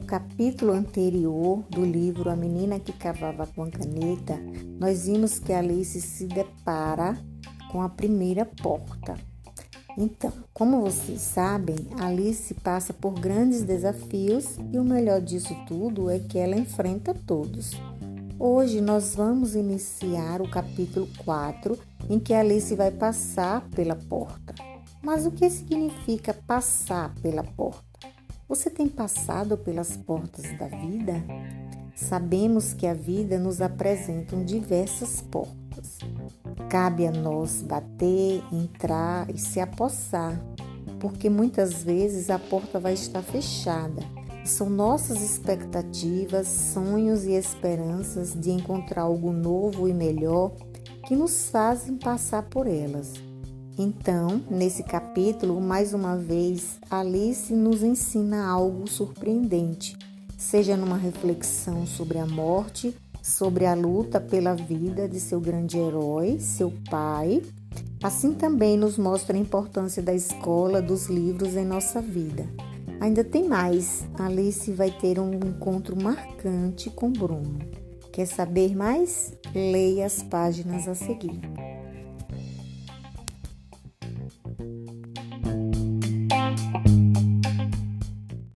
capítulo anterior do livro A Menina que Cavava com a Caneta, nós vimos que Alice se depara com a primeira porta. Então, como vocês sabem, Alice passa por grandes desafios e o melhor disso tudo é que ela enfrenta todos. Hoje nós vamos iniciar o capítulo 4, em que Alice vai passar pela porta. Mas o que significa passar pela porta? Você tem passado pelas portas da vida? Sabemos que a vida nos apresenta diversas portas. Cabe a nós bater, entrar e se apossar, porque muitas vezes a porta vai estar fechada. São nossas expectativas, sonhos e esperanças de encontrar algo novo e melhor que nos fazem passar por elas. Então, nesse capítulo, mais uma vez, Alice nos ensina algo surpreendente, seja numa reflexão sobre a morte, sobre a luta pela vida de seu grande herói, seu pai. Assim também nos mostra a importância da escola, dos livros em nossa vida. Ainda tem mais. Alice vai ter um encontro marcante com Bruno. Quer saber mais? Leia as páginas a seguir.